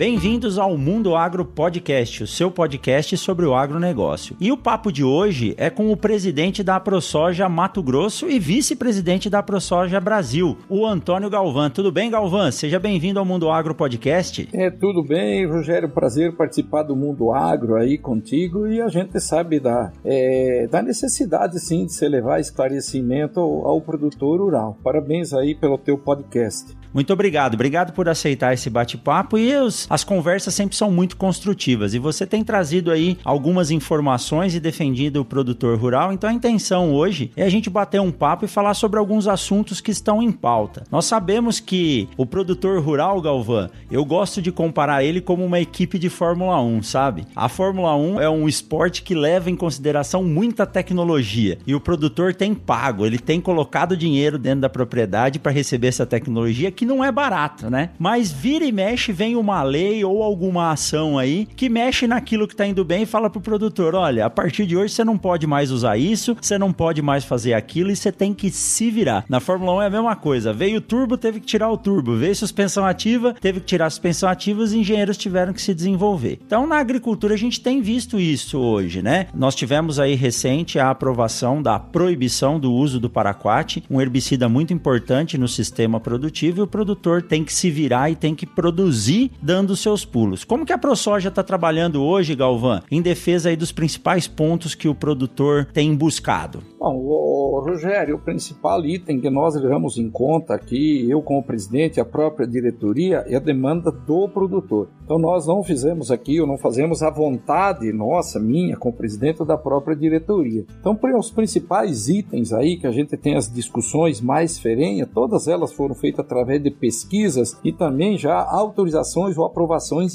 Bem-vindos ao Mundo Agro Podcast, o seu podcast sobre o agronegócio. E o papo de hoje é com o presidente da ProSoja Mato Grosso e vice-presidente da ProSoja Brasil, o Antônio Galvão. Tudo bem, Galvão? Seja bem-vindo ao Mundo Agro Podcast. É, tudo bem, Rogério. Prazer participar do Mundo Agro aí contigo e a gente sabe da, é, da necessidade, sim, de se levar esclarecimento ao, ao produtor rural. Parabéns aí pelo teu podcast. Muito obrigado, obrigado por aceitar esse bate-papo e os, as conversas sempre são muito construtivas. E você tem trazido aí algumas informações e defendido o produtor rural. Então a intenção hoje é a gente bater um papo e falar sobre alguns assuntos que estão em pauta. Nós sabemos que o produtor rural, Galvão, eu gosto de comparar ele como uma equipe de Fórmula 1, sabe? A Fórmula 1 é um esporte que leva em consideração muita tecnologia e o produtor tem pago, ele tem colocado dinheiro dentro da propriedade para receber essa tecnologia que não é barato, né? Mas vira e mexe vem uma lei ou alguma ação aí que mexe naquilo que tá indo bem e fala pro produtor: olha, a partir de hoje você não pode mais usar isso, você não pode mais fazer aquilo e você tem que se virar. Na Fórmula 1 é a mesma coisa. Veio o turbo, teve que tirar o turbo. Veio suspensão ativa, teve que tirar a suspensão ativa, os engenheiros tiveram que se desenvolver. Então, na agricultura, a gente tem visto isso hoje, né? Nós tivemos aí recente a aprovação da proibição do uso do paraquat, um herbicida muito importante no sistema produtivo, e o produtor tem que se virar e tem que produzir dando seus pulos. Como que a ProSoja está trabalhando hoje, Galvão, em defesa aí dos principais pontos que o produtor tem buscado? Bom, o Rogério, o principal item que nós levamos em conta aqui, eu como presidente, a própria diretoria, é a demanda do produtor. Então nós não fizemos aqui, ou não fazemos a vontade nossa, minha, como presidente da própria diretoria. Então, os principais itens aí que a gente tem as discussões mais ferrenhas, todas elas foram feitas através de pesquisas e também já autorizações ou aprovações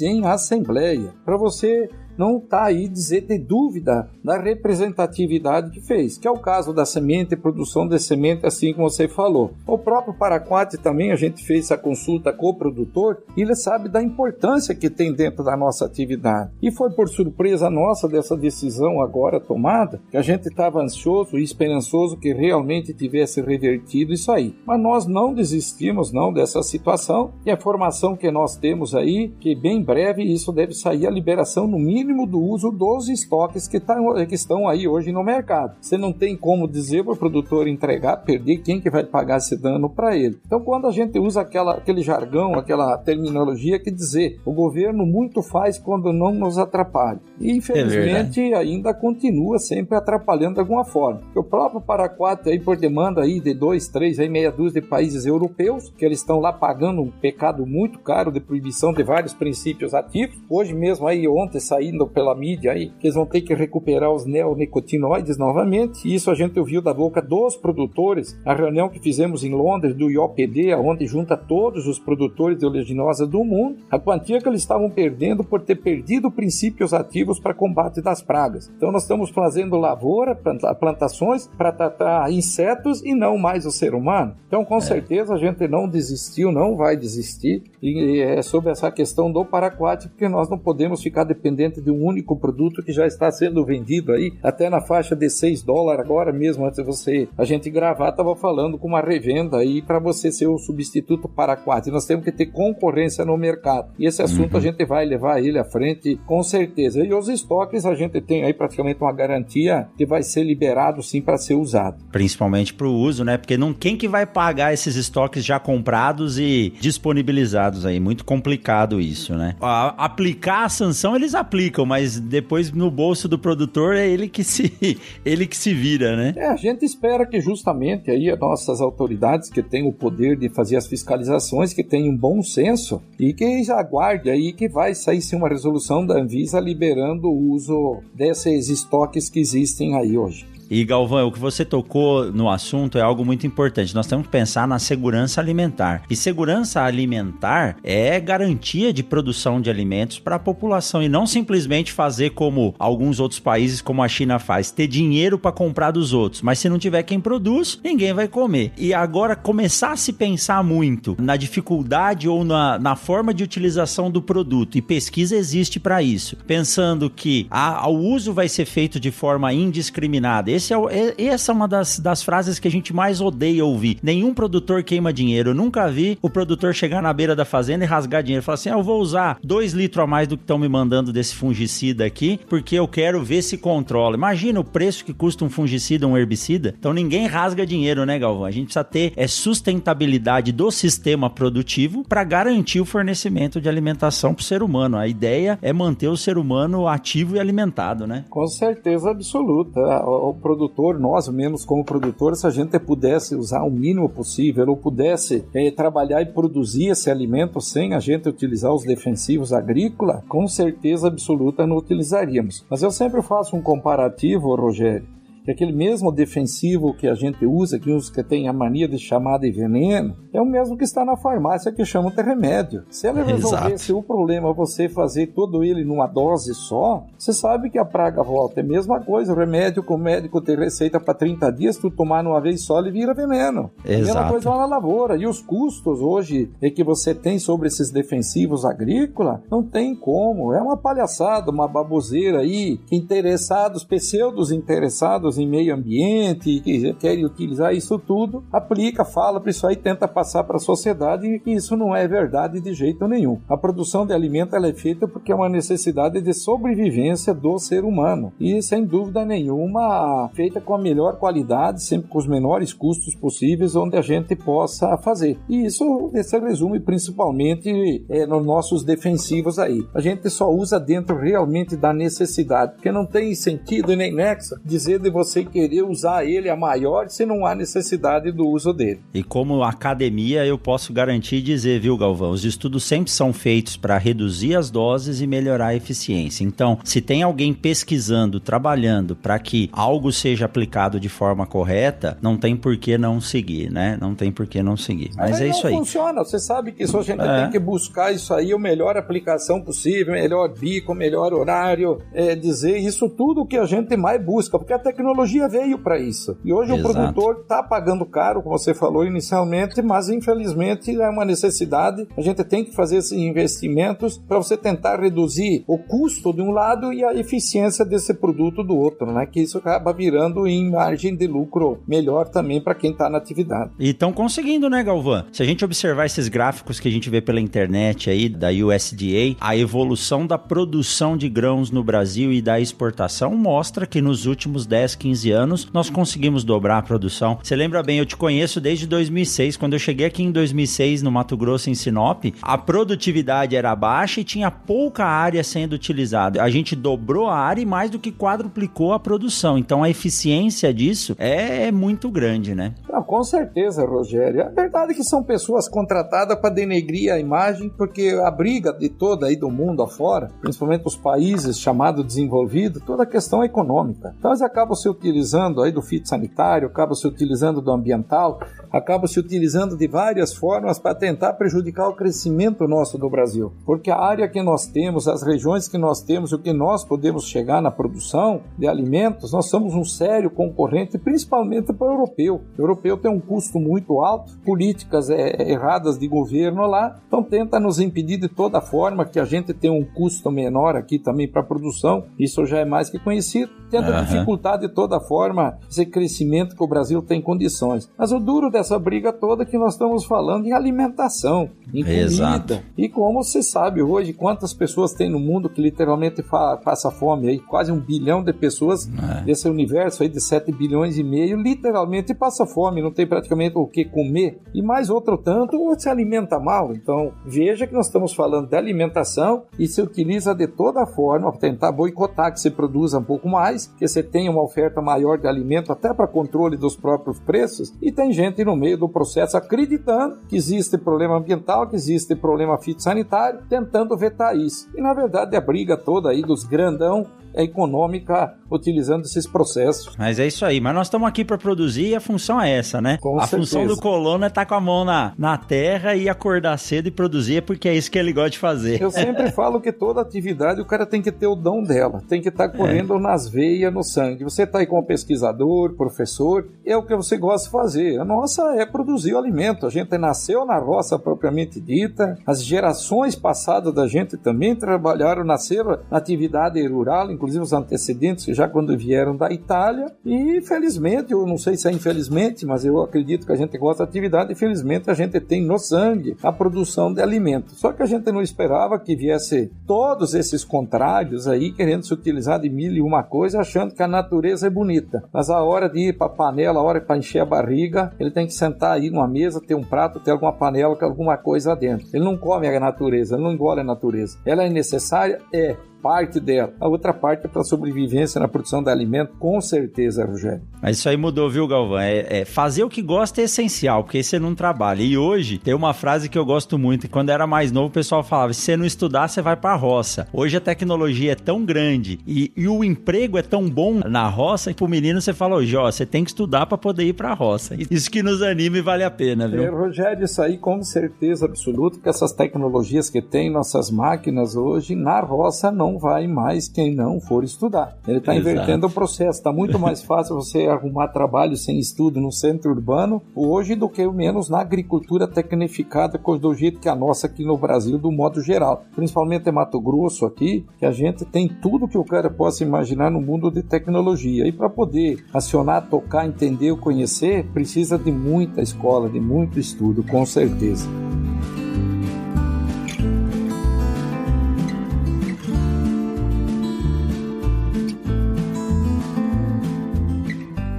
em assembleia. Para você não está aí dizer ter dúvida da representatividade que fez, que é o caso da semente, produção de semente, assim como você falou. O próprio Paraquat também a gente fez essa consulta com o produtor e ele sabe da importância que tem dentro da nossa atividade. E foi por surpresa nossa dessa decisão agora tomada que a gente estava ansioso e esperançoso que realmente tivesse revertido isso aí. Mas nós não desistimos não dessa situação e a informação que nós temos aí que bem breve isso deve sair a liberação no mínimo mínimo do uso dos estoques que, tá, que estão aí hoje no mercado. Você não tem como dizer para o produtor entregar, perder, quem que vai pagar esse dano para ele. Então, quando a gente usa aquela, aquele jargão, aquela terminologia que dizer o governo muito faz quando não nos atrapalha. E, infelizmente, é ainda continua sempre atrapalhando de alguma forma. O próprio Paraquat, aí, por demanda aí de dois, três, aí, meia dúzia de países europeus, que eles estão lá pagando um pecado muito caro de proibição de vários princípios ativos. Hoje mesmo, aí, ontem, saindo saindo pela mídia aí, que eles vão ter que recuperar os neonicotinoides novamente. Isso a gente ouviu da boca dos produtores. A reunião que fizemos em Londres do IOPD, onde junta todos os produtores de oleaginosa do mundo, a quantia que eles estavam perdendo por ter perdido princípios ativos para combate das pragas. Então nós estamos fazendo lavoura, plantações para tratar insetos e não mais o ser humano. Então com é. certeza a gente não desistiu, não vai desistir e é sobre essa questão do paraquat, porque nós não podemos ficar dependentes de um único produto que já está sendo vendido aí, até na faixa de 6 dólares. Agora mesmo, antes de você, a gente gravar, estava falando com uma revenda aí para você ser o substituto para quatro. Nós temos que ter concorrência no mercado. E esse assunto uhum. a gente vai levar ele à frente com certeza. E os estoques a gente tem aí praticamente uma garantia que vai ser liberado sim para ser usado. Principalmente para o uso, né? Porque não quem que vai pagar esses estoques já comprados e disponibilizados aí? Muito complicado isso, né? A, aplicar a sanção eles aplicam mas depois no bolso do produtor é ele que se ele que se vira, né? É, a gente espera que justamente aí as nossas autoridades que têm o poder de fazer as fiscalizações, que tenham um bom senso e que aguarde aí que vai sair sim uma resolução da Anvisa liberando o uso desses estoques que existem aí hoje. E Galvão, o que você tocou no assunto é algo muito importante. Nós temos que pensar na segurança alimentar. E segurança alimentar é garantia de produção de alimentos para a população e não simplesmente fazer como alguns outros países, como a China faz, ter dinheiro para comprar dos outros. Mas se não tiver quem produz, ninguém vai comer. E agora começar a se pensar muito na dificuldade ou na, na forma de utilização do produto. E pesquisa existe para isso. Pensando que a, o uso vai ser feito de forma indiscriminada. Esse é, é, essa é uma das, das frases que a gente mais odeia ouvir. Nenhum produtor queima dinheiro. Eu nunca vi o produtor chegar na beira da fazenda e rasgar dinheiro. Falar assim: ah, eu vou usar dois litros a mais do que estão me mandando desse fungicida aqui, porque eu quero ver se controla. Imagina o preço que custa um fungicida, um herbicida. Então ninguém rasga dinheiro, né, Galvão? A gente precisa ter é, sustentabilidade do sistema produtivo para garantir o fornecimento de alimentação para o ser humano. A ideia é manter o ser humano ativo e alimentado, né? Com certeza absoluta. O produtor, nós mesmos como produtores, se a gente pudesse usar o mínimo possível ou pudesse é, trabalhar e produzir esse alimento sem a gente utilizar os defensivos agrícolas, com certeza absoluta não utilizaríamos. Mas eu sempre faço um comparativo, Rogério, que aquele mesmo defensivo que a gente usa, que uns que tem a mania de chamar de veneno, é o mesmo que está na farmácia que chama de remédio. Se ela resolvesse o problema você fazer todo ele numa dose só, você sabe que a praga volta. É a mesma coisa, o remédio que o médico te receita para 30 dias, tu tomar numa vez só, ele vira veneno. Exato. A mesma coisa lá na lavoura. E os custos hoje é que você tem sobre esses defensivos agrícolas, não tem como. É uma palhaçada, uma baboseira aí, interessados, pseudos interessados em meio ambiente, que querem utilizar isso tudo, aplica, fala para isso aí, tenta passar para a sociedade que isso não é verdade de jeito nenhum. A produção de alimento é feita porque é uma necessidade de sobrevivência do ser humano e sem dúvida nenhuma feita com a melhor qualidade, sempre com os menores custos possíveis, onde a gente possa fazer. E isso se resume principalmente é, nos nossos defensivos aí. A gente só usa dentro realmente da necessidade, porque não tem sentido nem nexo dizer de você você querer usar ele a maior se não há necessidade do uso dele. E como academia, eu posso garantir e dizer, viu, Galvão, os estudos sempre são feitos para reduzir as doses e melhorar a eficiência. Então, se tem alguém pesquisando, trabalhando para que algo seja aplicado de forma correta, não tem por que não seguir, né? Não tem por que não seguir. Mas, Mas é isso aí. funciona. Você sabe que isso a gente é. tem que buscar isso aí, a melhor aplicação possível, melhor bico, melhor horário, é, dizer isso tudo que a gente mais busca, porque a tecnologia tecnologia veio para isso. E hoje Exato. o produtor está pagando caro, como você falou inicialmente, mas infelizmente é uma necessidade. A gente tem que fazer esses investimentos para você tentar reduzir o custo de um lado e a eficiência desse produto do outro, né? Que isso acaba virando em margem de lucro melhor também para quem está na atividade. E estão conseguindo, né, Galvão? Se a gente observar esses gráficos que a gente vê pela internet aí da USDA, a evolução da produção de grãos no Brasil e da exportação mostra que nos últimos 10, 15 anos, nós conseguimos dobrar a produção. Você lembra bem, eu te conheço desde 2006. Quando eu cheguei aqui em 2006, no Mato Grosso, em Sinop, a produtividade era baixa e tinha pouca área sendo utilizada. A gente dobrou a área e mais do que quadruplicou a produção. Então a eficiência disso é, é muito grande, né? Com certeza, Rogério. A verdade é que são pessoas contratadas para denegrir a imagem, porque a briga de toda aí do mundo afora, principalmente os países chamados desenvolvidos, toda a questão é econômica. Então eles acabam se utilizando aí do fitossanitário, acaba se utilizando do ambiental, acaba se utilizando de várias formas para tentar prejudicar o crescimento nosso do Brasil. Porque a área que nós temos, as regiões que nós temos, o que nós podemos chegar na produção de alimentos, nós somos um sério concorrente, principalmente para o europeu. O europeu tem um custo muito alto, políticas é, erradas de governo lá, então tenta nos impedir de toda forma que a gente tenha um custo menor aqui também para a produção, isso já é mais que conhecido, tenta uhum. dificultar de toda forma esse crescimento que o Brasil tem condições. Mas o duro dessa briga toda é que nós estamos falando em alimentação, em comida. Exato. E como você sabe hoje, quantas pessoas tem no mundo que literalmente passa fome aí? Quase um bilhão de pessoas é. desse universo aí de 7 bilhões e meio literalmente passa fome, não tem praticamente o que comer. E mais outro tanto se alimenta mal. Então veja que nós estamos falando de alimentação e se utiliza de toda forma para tentar boicotar que se produza um pouco mais, que você tenha uma oferta maior de alimento até para controle dos próprios preços, e tem gente no meio do processo acreditando que existe problema ambiental, que existe problema fitossanitário, tentando vetar isso. E na verdade a briga toda aí dos grandão é econômica utilizando esses processos. Mas é isso aí. Mas nós estamos aqui para produzir e a função é essa, né? Com a certeza. função do colono é estar tá com a mão na, na terra e acordar cedo e produzir, porque é isso que ele gosta de fazer. Eu sempre falo que toda atividade o cara tem que ter o dom dela, tem que estar tá correndo é. nas veias, no sangue. Você está aí como pesquisador, professor, é o que você gosta de fazer. A nossa é produzir o alimento. A gente nasceu na roça propriamente dita, as gerações passadas da gente também trabalharam, nasceram na atividade rural, inclusive os antecedentes, já quando vieram da Itália, e felizmente, eu não sei se é infelizmente, mas eu acredito que a gente gosta da atividade e felizmente a gente tem no sangue a produção de alimentos. Só que a gente não esperava que viesse todos esses contrários aí querendo se utilizar de mil e uma coisa, achando que a natureza é bonita. Mas a hora de ir para a panela, a hora para encher a barriga, ele tem que sentar aí numa mesa, ter um prato, ter alguma panela com alguma coisa dentro. Ele não come a natureza, ele não engole a natureza. Ela é necessária? É parte dela. A outra parte é para sobrevivência na produção de alimento, com certeza, Rogério. Mas isso aí mudou, viu, Galvão? É, é, fazer o que gosta é essencial, porque você não trabalha. E hoje tem uma frase que eu gosto muito, quando era mais novo o pessoal falava, se você não estudar, você vai para a roça. Hoje a tecnologia é tão grande e, e, o emprego é tão bom na roça que pro menino você fala, hoje, ó, você tem que estudar para poder ir para a roça. Isso que nos anima e vale a pena, viu? É, Rogério, isso aí com certeza absoluta que essas tecnologias que tem nossas máquinas hoje, na roça não vai mais quem não for estudar. Ele está invertendo o processo. Está muito mais fácil você arrumar trabalho sem estudo no centro urbano hoje do que menos na agricultura tecnificada, do jeito que a nossa aqui no Brasil, do modo geral. Principalmente em Mato Grosso aqui, que a gente tem tudo que o cara possa imaginar no mundo de tecnologia. E para poder acionar, tocar, entender conhecer, precisa de muita escola, de muito estudo, com certeza.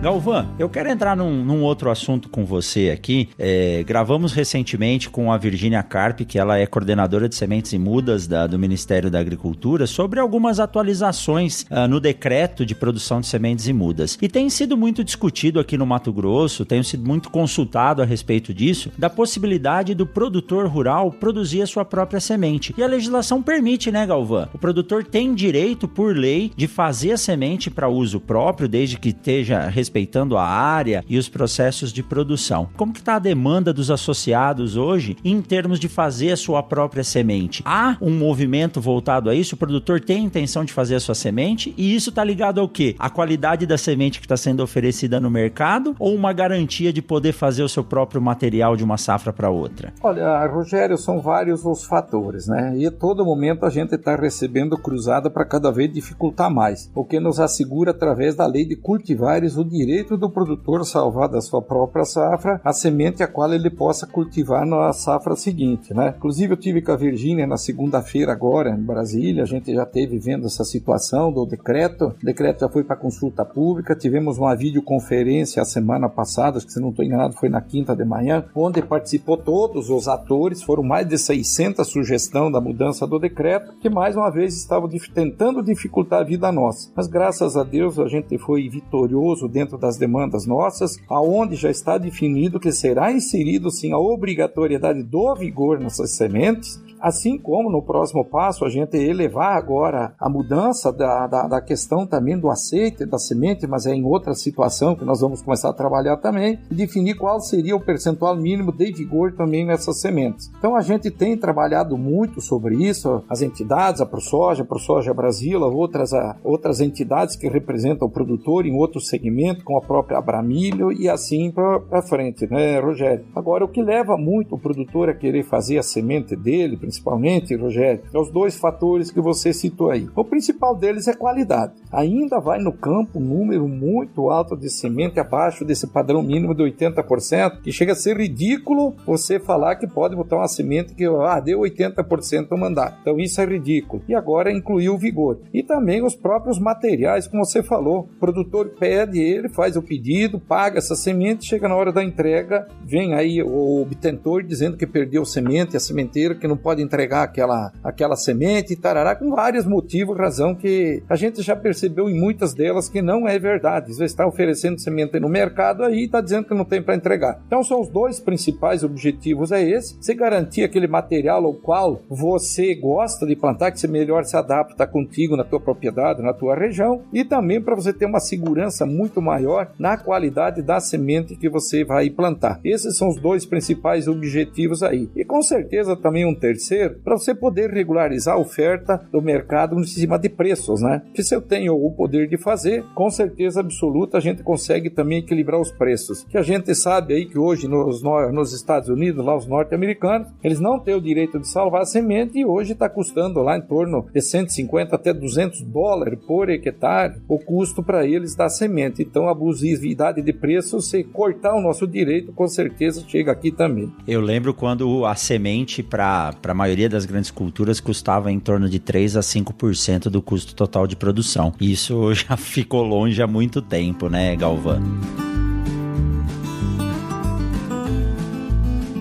Galvan, eu quero entrar num, num outro assunto com você aqui. É, gravamos recentemente com a Virginia Carpe, que ela é coordenadora de sementes e mudas da, do Ministério da Agricultura, sobre algumas atualizações uh, no decreto de produção de sementes e mudas. E tem sido muito discutido aqui no Mato Grosso, tenho sido muito consultado a respeito disso, da possibilidade do produtor rural produzir a sua própria semente. E a legislação permite, né, Galvan? O produtor tem direito, por lei, de fazer a semente para uso próprio, desde que esteja respeitado respeitando a área e os processos de produção. Como que está a demanda dos associados hoje em termos de fazer a sua própria semente? Há um movimento voltado a isso? O produtor tem a intenção de fazer a sua semente e isso está ligado ao quê? A qualidade da semente que está sendo oferecida no mercado ou uma garantia de poder fazer o seu próprio material de uma safra para outra? Olha, Rogério, são vários os fatores, né? E a todo momento a gente está recebendo cruzada para cada vez dificultar mais, o que nos assegura através da lei de cultivares o direito do produtor salvar da sua própria safra a semente a qual ele possa cultivar na safra seguinte, né? Inclusive eu tive com a Virgínia na segunda-feira agora em Brasília, a gente já teve vendo essa situação do decreto, o decreto já foi para consulta pública, tivemos uma videoconferência a semana passada, acho que se não estou enganado foi na quinta de manhã, onde participou todos os atores, foram mais de 600 sugestões da mudança do decreto, que mais uma vez estavam tentando dificultar a vida nossa. Mas graças a Deus a gente foi vitorioso dentro dentro das demandas nossas, aonde já está definido que será inserido sim a obrigatoriedade do vigor nessas sementes Assim como no próximo passo a gente elevar agora a mudança da, da, da, questão também do aceite da semente, mas é em outra situação que nós vamos começar a trabalhar também, e definir qual seria o percentual mínimo de vigor também nessas sementes. Então a gente tem trabalhado muito sobre isso, as entidades, a ProSoja, a ProSoja Brasil, outras, a, outras entidades que representam o produtor em outro segmento, com a própria Abramilho e assim para frente, né, Rogério? Agora, o que leva muito o produtor a querer fazer a semente dele, principalmente, Rogério, é os dois fatores que você citou aí. O principal deles é qualidade. Ainda vai no campo um número muito alto de semente abaixo desse padrão mínimo de 80%, que chega a ser ridículo você falar que pode botar uma semente que ah, deu 80% no mandato. Então isso é ridículo. E agora incluiu o vigor. E também os próprios materiais, como você falou. O produtor pede, ele faz o pedido, paga essa semente, chega na hora da entrega, vem aí o obtentor dizendo que perdeu semente, a sementeira que não pode pode entregar aquela, aquela semente, tarará, com vários motivos, razão que a gente já percebeu em muitas delas que não é verdade. Você está oferecendo semente no mercado aí e está dizendo que não tem para entregar. Então são os dois principais objetivos é esse, você garantir aquele material ao qual você gosta de plantar, que você melhor se adapta contigo na tua propriedade, na tua região, e também para você ter uma segurança muito maior na qualidade da semente que você vai plantar. Esses são os dois principais objetivos aí. E com certeza também um terceiro, para você poder regularizar a oferta do mercado em cima de preços, né? Que se eu tenho o poder de fazer, com certeza absoluta a gente consegue também equilibrar os preços. Que a gente sabe aí que hoje nos, nos Estados Unidos, lá os norte-americanos, eles não têm o direito de salvar a semente e hoje está custando lá em torno de 150 até 200 dólares por hectare o custo para eles da semente. Então, a abusividade de preço, se cortar o nosso direito, com certeza chega aqui também. Eu lembro quando a semente para maioria das grandes culturas custava em torno de 3 a 5% do custo total de produção. Isso já ficou longe há muito tempo, né, Galvão?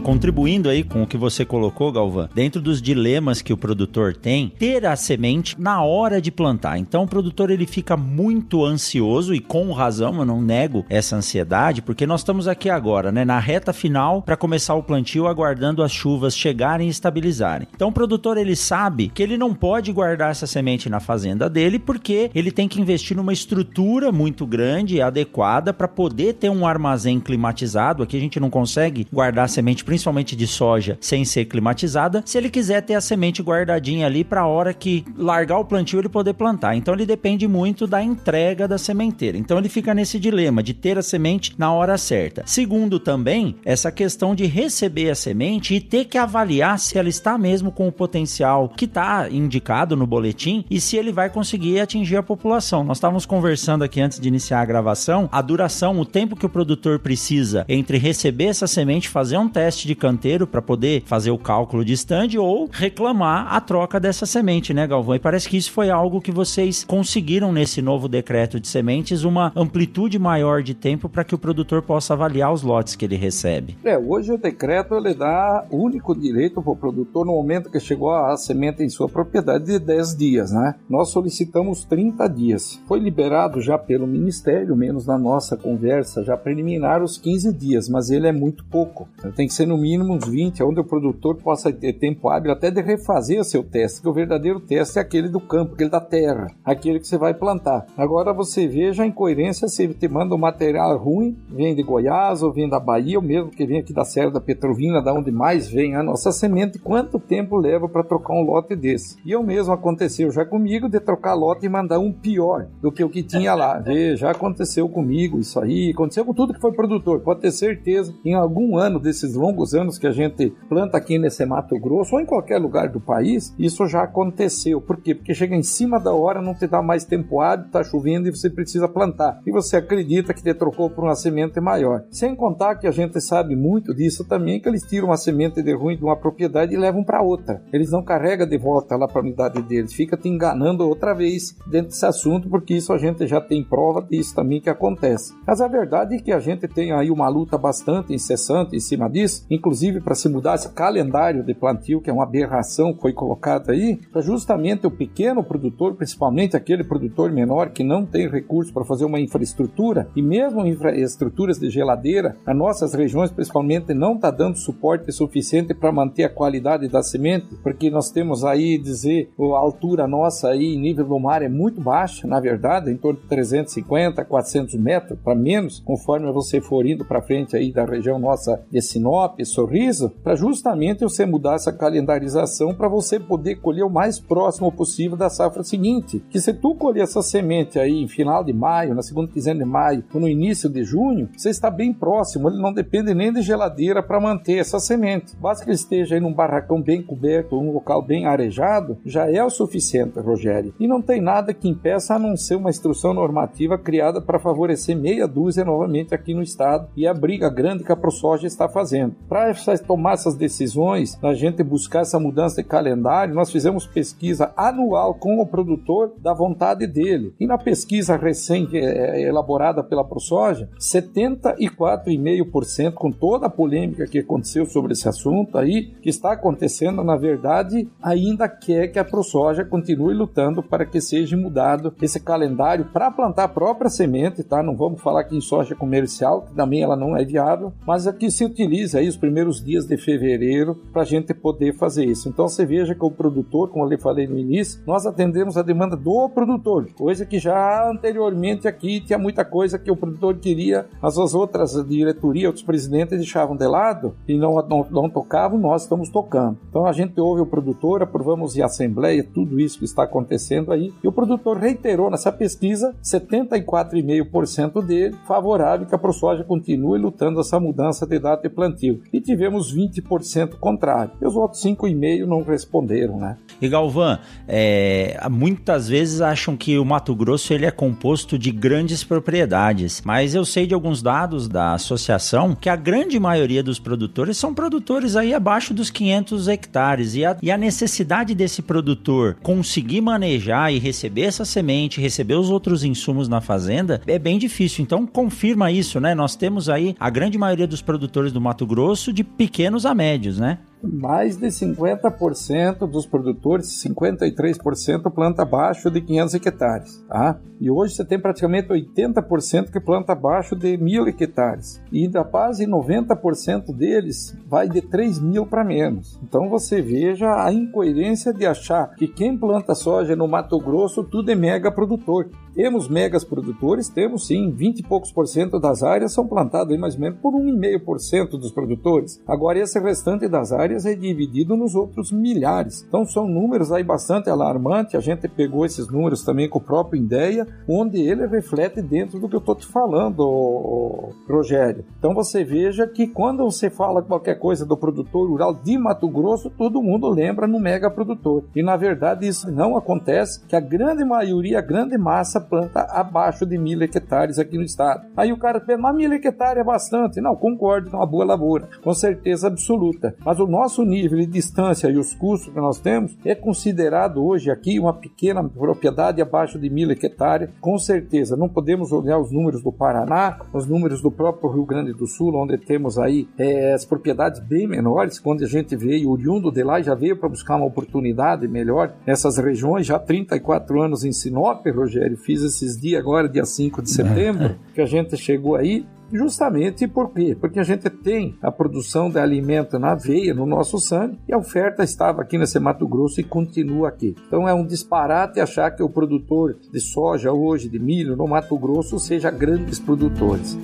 Contribuindo aí com o que você colocou, Galvão, dentro dos dilemas que o produtor tem, ter a semente na hora de plantar. Então o produtor ele fica muito ansioso e com razão, eu não nego essa ansiedade, porque nós estamos aqui agora, né, na reta final para começar o plantio, aguardando as chuvas chegarem e estabilizarem. Então o produtor ele sabe que ele não pode guardar essa semente na fazenda dele porque ele tem que investir numa estrutura muito grande e adequada para poder ter um armazém climatizado. Aqui a gente não consegue guardar a semente principalmente de soja, sem ser climatizada, se ele quiser ter a semente guardadinha ali para a hora que largar o plantio ele poder plantar. Então ele depende muito da entrega da sementeira. Então ele fica nesse dilema de ter a semente na hora certa. Segundo também, essa questão de receber a semente e ter que avaliar se ela está mesmo com o potencial que está indicado no boletim e se ele vai conseguir atingir a população. Nós estávamos conversando aqui antes de iniciar a gravação, a duração, o tempo que o produtor precisa entre receber essa semente, fazer um teste de canteiro para poder fazer o cálculo de stand ou reclamar a troca dessa semente, né, Galvão? E parece que isso foi algo que vocês conseguiram nesse novo decreto de sementes, uma amplitude maior de tempo para que o produtor possa avaliar os lotes que ele recebe. É, hoje o decreto ele dá único direito para o produtor no momento que chegou a semente em sua propriedade de 10 dias, né? Nós solicitamos 30 dias. Foi liberado já pelo Ministério, menos na nossa conversa já preliminar, os 15 dias, mas ele é muito pouco. Tem que ser no no mínimo uns 20, onde o produtor possa ter tempo hábil até de refazer seu teste, que o verdadeiro teste é aquele do campo, aquele da terra, aquele que você vai plantar. Agora você veja a incoerência se ele te manda um material ruim, vem de Goiás ou vem da Bahia, ou mesmo que vem aqui da Serra da Petrovina, da onde mais vem a nossa semente, quanto tempo leva para trocar um lote desse? E o mesmo aconteceu já comigo de trocar lote e mandar um pior do que o que tinha lá. Vê, já aconteceu comigo isso aí, aconteceu com tudo que foi produtor. Pode ter certeza, em algum ano desses longos longos anos que a gente planta aqui nesse Mato Grosso ou em qualquer lugar do país, isso já aconteceu. Por quê? Porque chega em cima da hora, não te dá mais tempo hábil, tá chovendo e você precisa plantar. E você acredita que te trocou por uma semente maior. Sem contar que a gente sabe muito disso também, que eles tiram uma semente de ruim de uma propriedade e levam para outra. Eles não carregam de volta lá para a unidade deles, fica te enganando outra vez dentro desse assunto, porque isso a gente já tem prova disso também que acontece. Mas a verdade é que a gente tem aí uma luta bastante incessante em cima disso, inclusive para se mudar esse calendário de plantio, que é uma aberração que foi colocada aí, para justamente o pequeno produtor, principalmente aquele produtor menor que não tem recurso para fazer uma infraestrutura, e mesmo infraestruturas de geladeira, as nossas regiões principalmente não está dando suporte suficiente para manter a qualidade da semente, porque nós temos aí, dizer, a altura nossa aí, nível do mar é muito baixa, na verdade, em torno de 350, 400 metros, para menos, conforme você for indo para frente aí da região nossa de Sinop, sorriso para justamente você mudar essa calendarização para você poder colher o mais próximo possível da safra seguinte. Que se tu colher essa semente aí em final de maio, na segunda quinzena de maio ou no início de junho, você está bem próximo, ele não depende nem de geladeira para manter essa semente. Basta que ele esteja em um barracão bem coberto, um local bem arejado, já é o suficiente, Rogério. E não tem nada que impeça a não ser uma instrução normativa criada para favorecer meia dúzia novamente aqui no estado e a briga grande que a ProSoja está fazendo. Para tomar essas decisões, a gente buscar essa mudança de calendário, nós fizemos pesquisa anual com o produtor da vontade dele. E na pesquisa recente é, é, elaborada pela ProSoja, 74,5% com toda a polêmica que aconteceu sobre esse assunto aí, que está acontecendo, na verdade, ainda quer que a ProSoja continue lutando para que seja mudado esse calendário para plantar a própria semente, tá? Não vamos falar que em soja comercial, que também ela não é viável, mas aqui se utiliza aí os primeiros dias de fevereiro para a gente poder fazer isso. Então você veja que o produtor, como eu falei no início, nós atendemos a demanda do produtor, coisa que já anteriormente aqui tinha muita coisa que o produtor queria, as outras diretorias, outros presidentes deixavam de lado e não, não, não tocavam, nós estamos tocando. Então a gente ouve o produtor, aprovamos em assembleia tudo isso que está acontecendo aí, e o produtor reiterou nessa pesquisa 74,5% dele favorável que a ProSoja continue lutando essa mudança de data de plantio. E tivemos 20% contrário. E os outros 5,5% não responderam, né? E Galvão, é, muitas vezes acham que o Mato Grosso ele é composto de grandes propriedades, mas eu sei de alguns dados da associação que a grande maioria dos produtores são produtores aí abaixo dos 500 hectares e a, e a necessidade desse produtor conseguir manejar e receber essa semente, receber os outros insumos na fazenda é bem difícil. Então confirma isso, né? Nós temos aí a grande maioria dos produtores do Mato Grosso de pequenos a médios, né? Mais de 50% dos produtores, 53% planta abaixo de 500 hectares, tá? E hoje você tem praticamente 80% que planta abaixo de 1.000 hectares. E da base, 90% deles vai de 3 mil para menos. Então você veja a incoerência de achar que quem planta soja no Mato Grosso tudo é mega produtor. Temos megas produtores, temos sim, 20 e poucos por cento das áreas são plantadas mais ou menos por 1,5% dos produtores. Agora esse restante das áreas é dividido nos outros milhares. Então são números aí bastante alarmantes. A gente pegou esses números também com o próprio Ideia, onde ele reflete dentro do que eu estou te falando, Rogério. Então você veja que quando você fala qualquer coisa do produtor rural de Mato Grosso, todo mundo lembra no mega produtor. E na verdade isso não acontece, que a grande maioria, a grande massa planta abaixo de mil hectares aqui no estado. Aí o cara pensa, mas mil hectares é bastante. Não, concordo, é uma boa lavoura, com certeza absoluta. Mas o nosso nível de distância e os custos que nós temos é considerado hoje aqui uma pequena propriedade abaixo de mil hectares, com certeza. Não podemos olhar os números do Paraná, os números do próprio Rio Grande do Sul, onde temos aí é, as propriedades bem menores, quando a gente veio oriundo de lá, já veio para buscar uma oportunidade melhor nessas regiões, já 34 anos em Sinop, Rogério, fiz fiz esses dias agora, dia 5 de setembro, que a gente chegou aí, Justamente por quê? Porque a gente tem a produção de alimento na veia, no nosso sangue, e a oferta estava aqui nesse Mato Grosso e continua aqui. Então é um disparate achar que o produtor de soja hoje, de milho, no Mato Grosso, seja grandes produtores.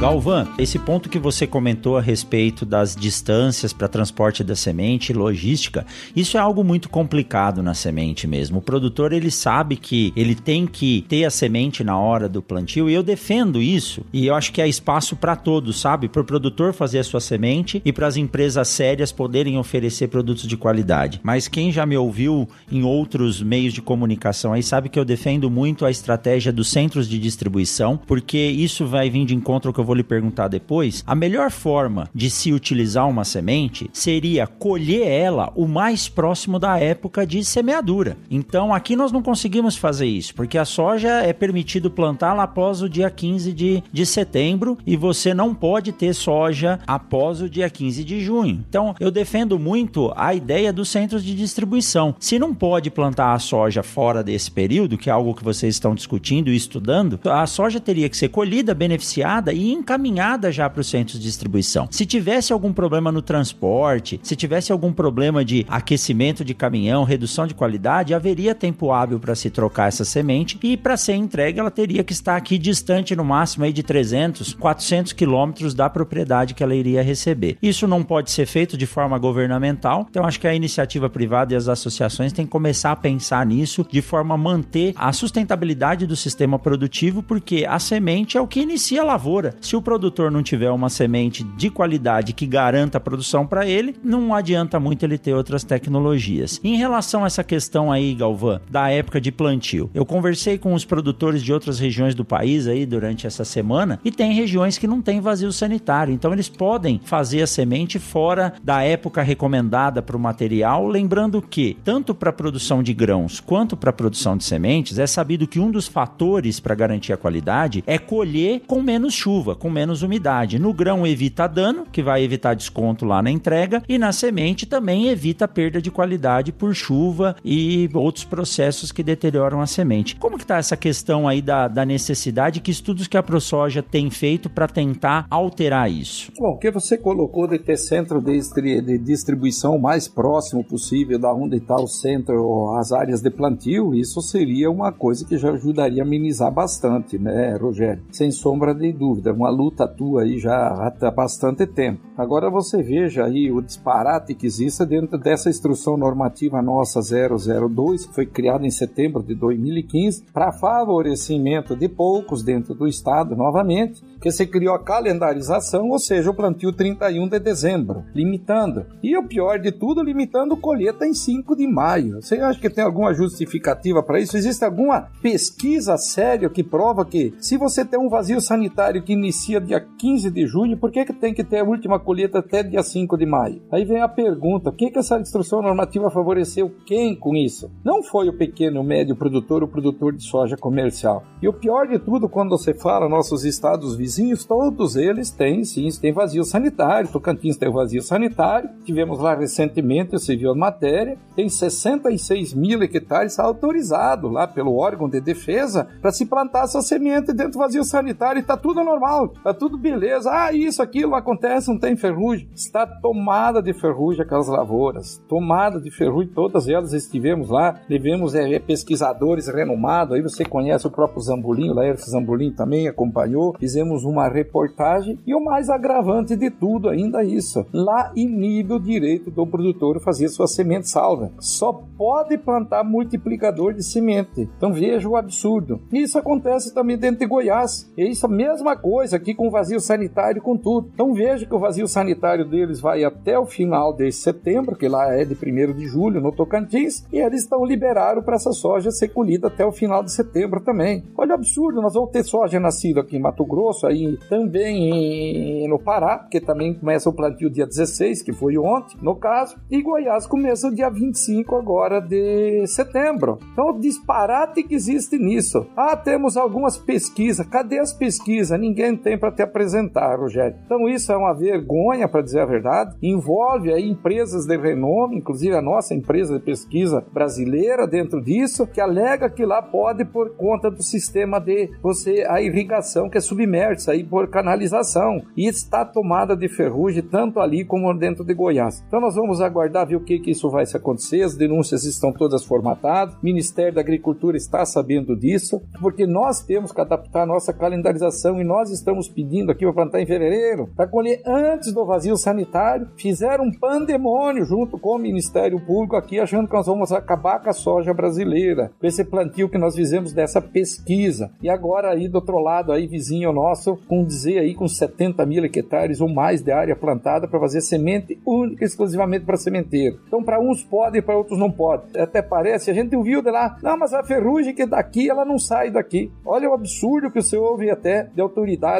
Galvan, esse ponto que você comentou a respeito das distâncias para transporte da semente, logística, isso é algo muito complicado na semente mesmo. O produtor ele sabe que ele tem que ter a semente na hora do plantio e eu defendo isso. E eu acho que é espaço para todos, sabe? Para o produtor fazer a sua semente e para as empresas sérias poderem oferecer produtos de qualidade. Mas quem já me ouviu em outros meios de comunicação aí sabe que eu defendo muito a estratégia dos centros de distribuição, porque isso vai vir de encontro ao que eu vou lhe perguntar depois, a melhor forma de se utilizar uma semente seria colher ela o mais próximo da época de semeadura. Então aqui nós não conseguimos fazer isso, porque a soja é permitido plantá-la após o dia 15 de, de setembro e você não pode ter soja após o dia 15 de junho. Então eu defendo muito a ideia dos centros de distribuição. Se não pode plantar a soja fora desse período, que é algo que vocês estão discutindo e estudando, a soja teria que ser colhida, beneficiada e encaminhada já para os centros de distribuição. Se tivesse algum problema no transporte, se tivesse algum problema de aquecimento de caminhão, redução de qualidade, haveria tempo hábil para se trocar essa semente e para ser entregue ela teria que estar aqui distante no máximo aí de 300, 400 quilômetros da propriedade que ela iria receber. Isso não pode ser feito de forma governamental, então acho que a iniciativa privada e as associações têm que começar a pensar nisso de forma a manter a sustentabilidade do sistema produtivo, porque a semente é o que inicia a lavoura Se o produtor não tiver uma semente de qualidade que garanta a produção para ele, não adianta muito ele ter outras tecnologias. Em relação a essa questão aí, Galvão, da época de plantio, eu conversei com os produtores de outras regiões do país aí durante essa semana e tem regiões que não tem vazio sanitário, então eles podem fazer a semente fora da época recomendada para o material, lembrando que tanto para a produção de grãos quanto para a produção de sementes é sabido que um dos fatores para garantir a qualidade é colher com menos chuva, com menos umidade. No grão evita dano, que vai evitar desconto lá na entrega, e na semente também evita perda de qualidade por chuva e outros processos que deterioram a semente. Como que está essa questão aí da, da necessidade? Que estudos que a ProSoja tem feito para tentar alterar isso? Bom, o que você colocou de ter centro de, distribuição mais próximo possível da onde está o centro, as áreas de plantio, isso seria uma coisa que já ajudaria a amenizar bastante, né, Rogério? Sem sombra de dúvida, uma luta tua aí já há bastante tempo. Agora você veja aí o disparate que existe dentro dessa instrução normativa nossa 002, que foi criada em setembro de 2015, para favorecimento de poucos dentro do Estado, novamente, que se criou a calendarização, ou seja, o plantio 31 de dezembro, limitando. E o pior de tudo, limitando colheita em 5 de maio. Você acha que tem alguma justificativa para isso? Existe alguma pesquisa séria que prova que se você tem um vazio sanitário que inicia dia 15 de junho, por que, que tem que ter a última colheita até dia 5 de maio? Aí vem a pergunta: o que, que essa instrução normativa favoreceu quem com isso? Não foi o pequeno, o médio produtor, o produtor de soja comercial. E o pior de tudo, quando você fala nossos estados vizinhos, todos eles têm, sim, têm vazio sanitário. Tocantins tem vazio sanitário. Tivemos lá recentemente, você viu a matéria, tem 66 mil hectares autorizados lá pelo órgão de defesa para se plantar essa semente dentro do vazio sanitário e está tudo normal, está tudo beleza. Ah, isso, aquilo acontece, não tem ferrugem. Está tomada de ferrugem aquelas lavouras, tomada de ferrugem, todas elas estivemos lá, tivemos é, pesquisadores renomados, aí você conhece o próprio Zambulinho, lá Zambulinho também acompanhou, fizemos fizemos uma reportagem e o mais agravante de tudo ainda é isso. Lá inibe o direito do produtor fazer sua semente salva. Só pode plantar multiplicador de semente. Então veja o absurdo. Isso acontece também dentro de Goiás. É isso a mesma coisa aqui com vazio sanitário com tudo. Então veja que o vazio sanitário deles vai até o final de setembro, que lá é de 1 de julho no Tocantins, e eles estão liberados para essa soja ser colhida até o final de setembro também. Olha o absurdo, nós vamos ter soja nascida aqui em Mato Grosso, aí também no Pará, porque também começa o plantio dia 16, que foi ontem, no caso, e Goiás começa o dia 25 agora de setembro. Então, o disparate que existe nisso. Ah, temos algumas pesquisas. Cadê as pesquisas? Ninguém tem para te apresentar, Rogério. Então, isso é uma vergonha, para dizer a verdade. Envolve aí empresas de renome, inclusive a nossa empresa de pesquisa brasileira dentro disso, que alega que lá pode por conta do sistema de você a irrigação que é submersa sair por canalização e está tomada de ferrugem tanto ali como dentro de Goiás. Então nós vamos aguardar ver o que, que isso vai se acontecer. As denúncias estão todas formatadas. O Ministério da Agricultura está sabendo disso, porque nós temos que adaptar a nossa calendarização e nós estamos pedindo aqui para plantar em fevereiro, para colher antes do vazio sanitário. Fizeram um pandemônio junto com o Ministério Público aqui, achando que nós vamos acabar com a soja brasileira, com esse plantio que nós fizemos dessa pesquisa. E agora aí do outro lado, aí vizinho nosso, com dizer aí com 70 mil hectares ou mais de área plantada para fazer semente única exclusivamente para sementeiro. Então, para uns pode e para outros não pode. Até parece, a gente ouviu de lá, não, mas a ferrugem que é daqui, ela não sai daqui. Olha o absurdo que você ouve até de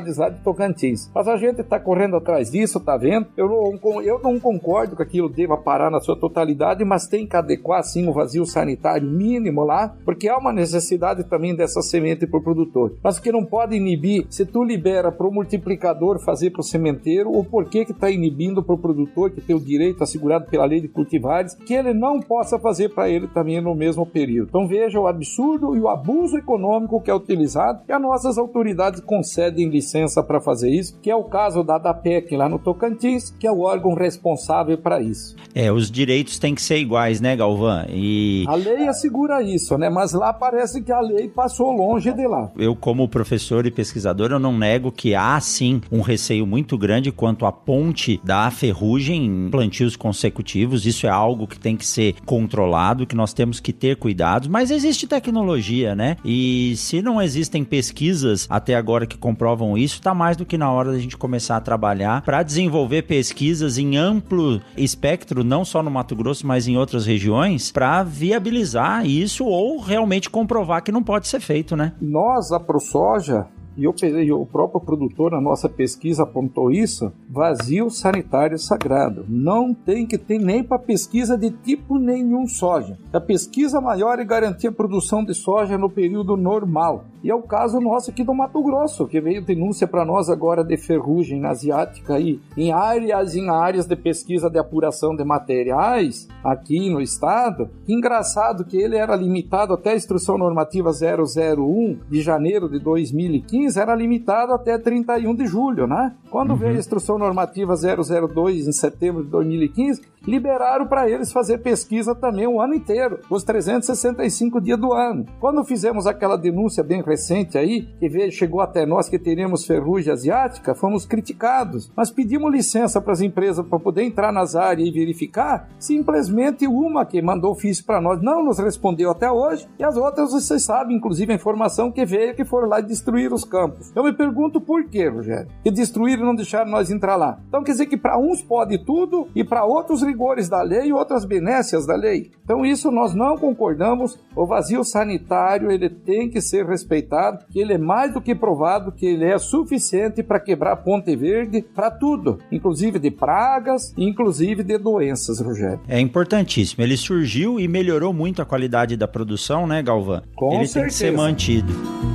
autoridades lá de Tocantins. Mas a gente está correndo atrás disso, tá vendo? Eu não, eu não concordo que aquilo deva parar na sua totalidade, mas tem que adequar sim o vazio sanitário mínimo lá, porque há uma necessidade também dessa semente para o produtor. Mas o que não pode inibir, se tu libera para o multiplicador fazer para o sementeiro, ou por que está inibindo para o produtor, que tem o direito assegurado pela lei de cultivares, que ele não possa fazer para ele também no mesmo período. Então veja o absurdo e o abuso econômico que é utilizado, e as nossas autoridades concedem licença para fazer isso, que é o caso da DAPEC lá no Tocantins, que é o órgão responsável para isso. É, os direitos têm que ser iguais, né, Galvão? E... A lei assegura isso, né? Mas lá parece que a lei passou longe de lá. Eu, como professor e pesquisador, eu não nego que há sim um receio muito grande quanto à ponte da ferrugem em plantios consecutivos. Isso é algo que tem que ser controlado, que nós temos que ter cuidados, mas existe tecnologia, né? E se não existem pesquisas até agora que comprovam Isso está mais do que na hora da gente começar a trabalhar para desenvolver pesquisas em amplo espectro, não só no Mato Grosso, mas em outras regiões, para viabilizar isso ou realmente comprovar que não pode ser feito, né? Nós, a ProSoja, e eu, o próprio produtor na nossa pesquisa apontou isso, vazio sanitário sagrado. Não tem que ter nem para pesquisa de tipo nenhum soja. A pesquisa maior é garantir a produção de soja no período normal. E é o caso nosso aqui do Mato Grosso, que veio denúncia para nós agora de ferrugem asiática aí, em áreas em áreas de pesquisa de apuração de materiais aqui no estado. Engraçado que ele era limitado até a instrução normativa 001 de janeiro de 2015, era limitado até 31 de julho, né? Quando uhum. veio a instrução normativa 002 em setembro de 2015, liberaram para eles fazer pesquisa também o ano inteiro, os 365 dias do ano. Quando fizemos aquela denúncia bem recente aí, que veio, chegou até nós que teríamos ferrugem asiática, fomos criticados. Mas pedimos licença para as empresas para poder entrar nas áreas e verificar. Simplesmente uma que mandou ofício para nós não nos respondeu até hoje, e as outras vocês sabem, inclusive a informação que veio que foram lá destruir os campos. Eu me pergunto por quê, Rogério? Que destruíram e não deixaram nós entrar lá. Então quer dizer que para uns pode tudo e para outros rigores da lei e outras benécias da lei. Então isso nós não concordamos. O vazio sanitário ele tem que ser respeitado, que ele é mais do que provado que ele é suficiente para quebrar Ponte Verde para tudo, inclusive de pragas, inclusive de doenças, Rogério. É importantíssimo. Ele surgiu e melhorou muito a qualidade da produção, né, Galvão? Com ele certeza. tem que ser mantido.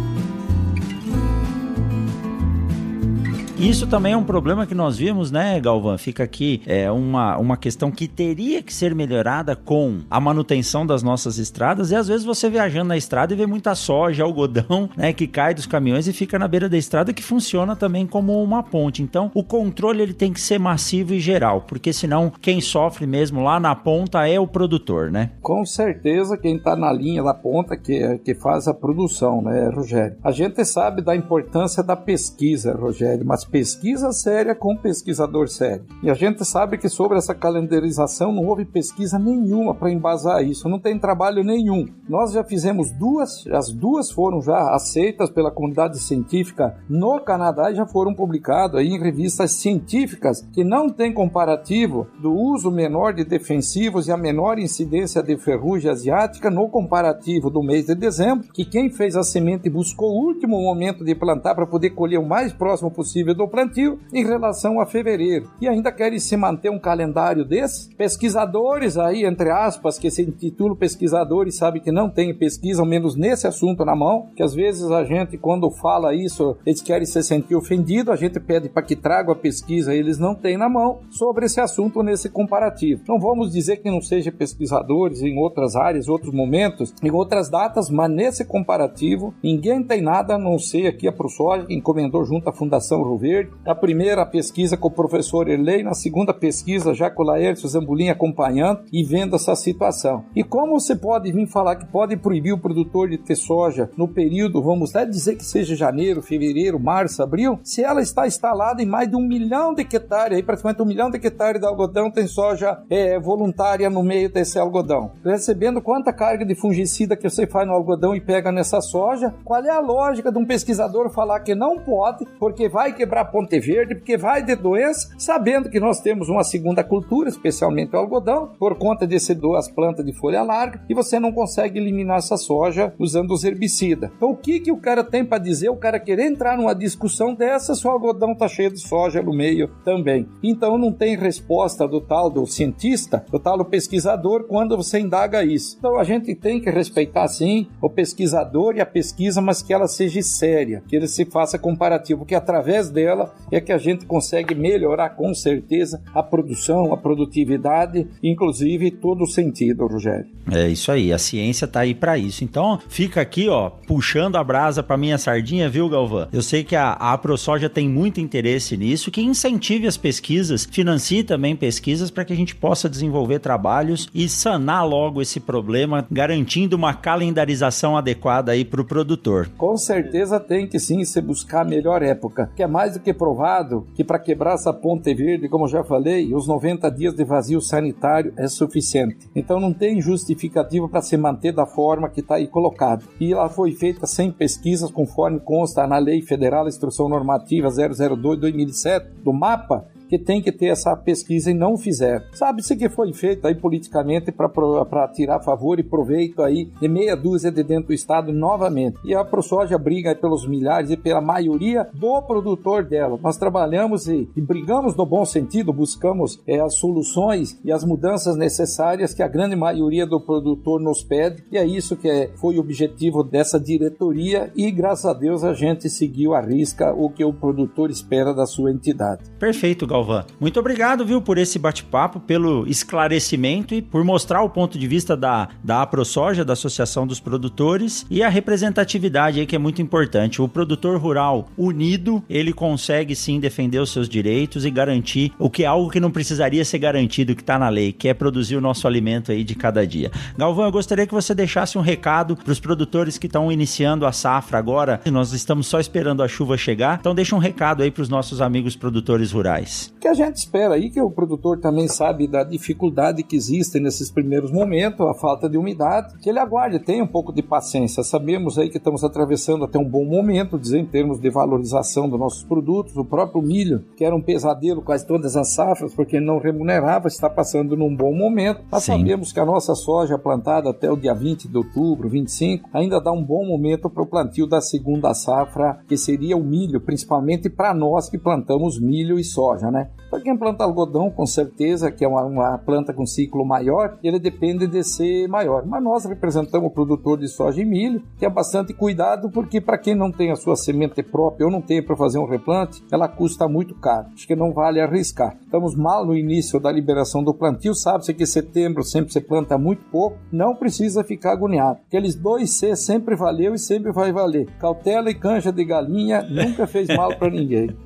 Isso também é um problema que nós vimos, né, Galvão? Fica aqui é uma, uma questão que teria que ser melhorada com a manutenção das nossas estradas. E às vezes você viajando na estrada e vê muita soja, algodão, né, que cai dos caminhões e fica na beira da estrada, que funciona também como uma ponte. Então, o controle ele tem que ser massivo e geral, porque senão quem sofre mesmo lá na ponta é o produtor, né? Com certeza quem está na linha da ponta que, que faz a produção, né, Rogério? A gente sabe da importância da pesquisa, Rogério, mas pesquisa séria com pesquisador sério. E a gente sabe que sobre essa calendarização não houve pesquisa nenhuma para embasar isso, não tem trabalho nenhum. Nós já fizemos duas, as duas foram já aceitas pela comunidade científica no Canadá e já foram publicadas em revistas científicas que não tem comparativo do uso menor de defensivos e a menor incidência de ferrugem asiática no comparativo do mês de dezembro, que quem fez a semente buscou o último momento de plantar para poder colher o mais próximo possível do plantio em relação a fevereiro. E ainda querem se manter um calendário desse? Pesquisadores aí, entre aspas, que se intitulam pesquisadores, sabe que não tem pesquisa, ao menos nesse assunto na mão, que às vezes a gente, quando fala isso, eles querem se sentir ofendidos, a gente pede para que traga a pesquisa, eles não têm na mão, sobre esse assunto nesse comparativo. Não vamos dizer que não seja pesquisadores em outras áreas, outros momentos, em outras datas, mas nesse comparativo, ninguém tem nada a não ser aqui a ProSoja, que encomendou junto à Fundação Roverde, Verde. A primeira pesquisa com o professor Erlei, na segunda pesquisa já com o Laércio Zambulim acompanhando e vendo essa situação. E como você pode vir falar que pode proibir o produtor de ter soja no período, vamos até dizer que seja janeiro, fevereiro, março, abril, se ela está instalada em mais de um milhão de hectares, aí praticamente um milhão de hectares de algodão tem soja é, voluntária no meio desse algodão. Recebendo quanta carga de fungicida que você faz no algodão e pega nessa soja, qual é a lógica de um pesquisador falar que não pode, porque vai quebrar Ponte Verde, porque vai de doença, sabendo que nós temos uma segunda cultura, especialmente o algodão, por conta de ser duas plantas de folha larga, e você não consegue eliminar essa soja usando os herbicidas. Então, o que, que o cara tem para dizer? O cara querer entrar numa discussão dessa, se o algodão está cheio de soja no meio também. Então, não tem resposta do tal do cientista, do tal do pesquisador, quando você indaga isso. Então, a gente tem que respeitar, sim, o pesquisador e a pesquisa, mas que ela seja séria, que ele se faça comparativo, porque através dela é que a gente consegue melhorar com certeza a produção, a produtividade, inclusive todo o sentido, Rogério. É isso aí, a ciência tá aí para isso. Então, fica aqui, ó, puxando a brasa para minha sardinha, viu, Galvão? Eu sei que a, a ProSoja tem muito interesse nisso, que incentive as pesquisas, financie também pesquisas para que a gente possa desenvolver trabalhos e sanar logo esse problema, garantindo uma calendarização adequada aí para o produtor. Com certeza tem que sim se buscar a melhor época, que é mais do que provado que para quebrar essa ponte verde, como já falei, os 90 dias de vazio sanitário é suficiente. Então não tem justificativa para se manter da forma que está aí colocado. E ela foi feita sem pesquisas, conforme consta na Lei Federal Instrução Normativa 002-2007 do MAPA, que tem que ter essa pesquisa e não fizeram. Sabe-se que foi feito aí politicamente para tirar favor e proveito aí de meia dúzia de dentro do Estado novamente. E a ProSoja briga pelos milhares e pela maioria do produtor dela. Nós trabalhamos e, e brigamos no bom sentido, buscamos é, as soluções e as mudanças necessárias que a grande maioria do produtor nos pede. E é isso que é, foi o objetivo dessa diretoria e graças a Deus a gente seguiu a risca o que o produtor espera da sua entidade. Perfeito, Galvão. Muito obrigado, viu, por esse bate-papo, pelo esclarecimento e por mostrar o ponto de vista da, da AproSoja, da Associação dos Produtores, e a representatividade aí que é muito importante. O produtor rural unido, ele consegue sim defender os seus direitos e garantir o que é algo que não precisaria ser garantido, que está na lei, que é produzir o nosso alimento aí de cada dia. Galvão, eu gostaria que você deixasse um recado para os produtores que estão iniciando a safra agora. Nós estamos só esperando a chuva chegar, então deixa um recado aí para os nossos amigos produtores rurais. Que a gente espera aí que o produtor também sabe da dificuldade que existe nesses primeiros momentos, a falta de umidade, que ele aguarde, tenha um pouco de paciência. Sabemos aí que estamos atravessando até um bom momento, dizer, em termos de valorização dos nossos produtos. O próprio milho, que era um pesadelo quase todas as safras, porque não remunerava, está passando num bom momento. Nós Sim. sabemos que a nossa soja plantada até o dia 20 de outubro, 25, ainda dá um bom momento para o plantio da segunda safra, que seria o milho, principalmente para nós que plantamos milho e soja, né? Para quem planta algodão, com certeza, que é uma, uma, planta com ciclo maior, ele depende de ser maior. Mas nós representamos o produtor de soja e milho, que é bastante cuidado, porque para quem não tem a sua semente própria ou não tem para fazer um replante, ela custa muito caro. Acho que não vale arriscar. Estamos mal no início da liberação do plantio, sabe-se que setembro sempre se planta muito pouco, não precisa ficar agoniado. Aqueles dois C sempre valeu e sempre vai valer. Cautela e canja de galinha nunca fez mal para ninguém.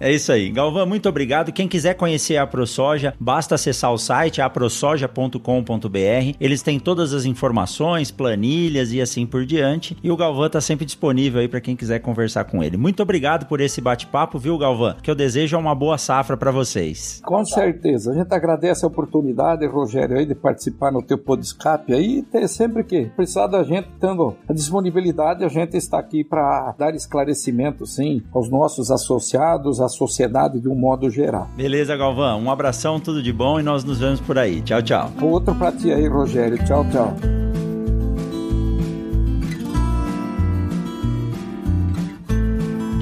É isso aí. Galvão, muito obrigado. Quem quiser conhecer a ProSoja, basta acessar o site aprosoja.com.br. Eles têm todas as informações, planilhas e assim por diante. E o Galvão está sempre disponível aí para quem quiser conversar com ele. Muito obrigado por esse bate-papo, viu, Galvão? Que eu desejo uma boa safra para vocês. Com certeza. A gente agradece a oportunidade, Rogério, aí, de participar no teu podcast aí. E sempre que precisar da gente, tendo a disponibilidade, a gente está aqui para dar esclarecimento, sim, aos nossos associados a sociedade de um modo geral. Beleza, Galvão. Um abração, tudo de bom e nós nos vemos por aí. Tchau, tchau. Outro pra ti aí, Rogério. Tchau, tchau.